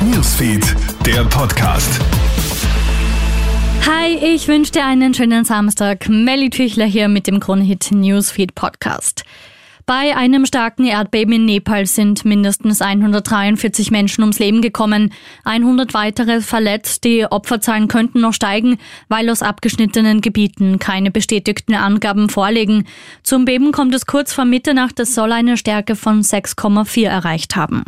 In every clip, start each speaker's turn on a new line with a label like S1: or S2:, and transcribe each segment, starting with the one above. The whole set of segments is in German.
S1: Newsfeed, der Podcast.
S2: Hi, ich wünsche dir einen schönen Samstag. Melly Tüchler hier mit dem Kronhit Newsfeed Podcast. Bei einem starken Erdbeben in Nepal sind mindestens 143 Menschen ums Leben gekommen, 100 weitere verletzt. Die Opferzahlen könnten noch steigen, weil aus abgeschnittenen Gebieten keine bestätigten Angaben vorliegen. Zum Beben kommt es kurz vor Mitternacht, es soll eine Stärke von 6,4 erreicht haben.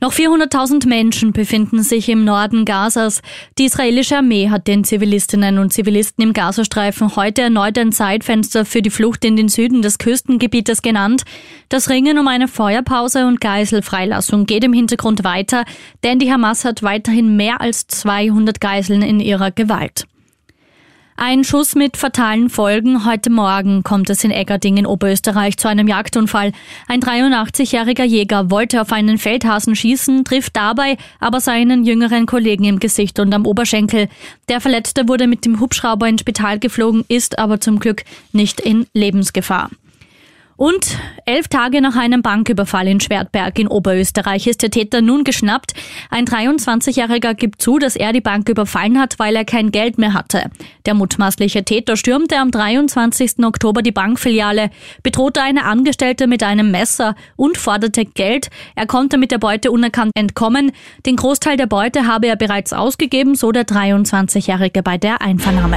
S2: Noch 400.000 Menschen befinden sich im Norden Gazas. Die israelische Armee hat den Zivilistinnen und Zivilisten im Gazastreifen heute erneut ein Zeitfenster für die Flucht in den Süden des Küstengebietes genannt. Das Ringen um eine Feuerpause und Geiselfreilassung geht im Hintergrund weiter, denn die Hamas hat weiterhin mehr als 200 Geiseln in ihrer Gewalt. Ein Schuss mit fatalen Folgen. Heute Morgen kommt es in Eggerding in Oberösterreich zu einem Jagdunfall. Ein 83-jähriger Jäger wollte auf einen Feldhasen schießen, trifft dabei aber seinen jüngeren Kollegen im Gesicht und am Oberschenkel. Der Verletzte wurde mit dem Hubschrauber ins Spital geflogen, ist aber zum Glück nicht in Lebensgefahr. Und elf Tage nach einem Banküberfall in Schwertberg in Oberösterreich ist der Täter nun geschnappt. Ein 23-Jähriger gibt zu, dass er die Bank überfallen hat, weil er kein Geld mehr hatte. Der mutmaßliche Täter stürmte am 23. Oktober die Bankfiliale, bedrohte eine Angestellte mit einem Messer und forderte Geld. Er konnte mit der Beute unerkannt entkommen. Den Großteil der Beute habe er bereits ausgegeben, so der 23-Jährige bei der Einvernahme.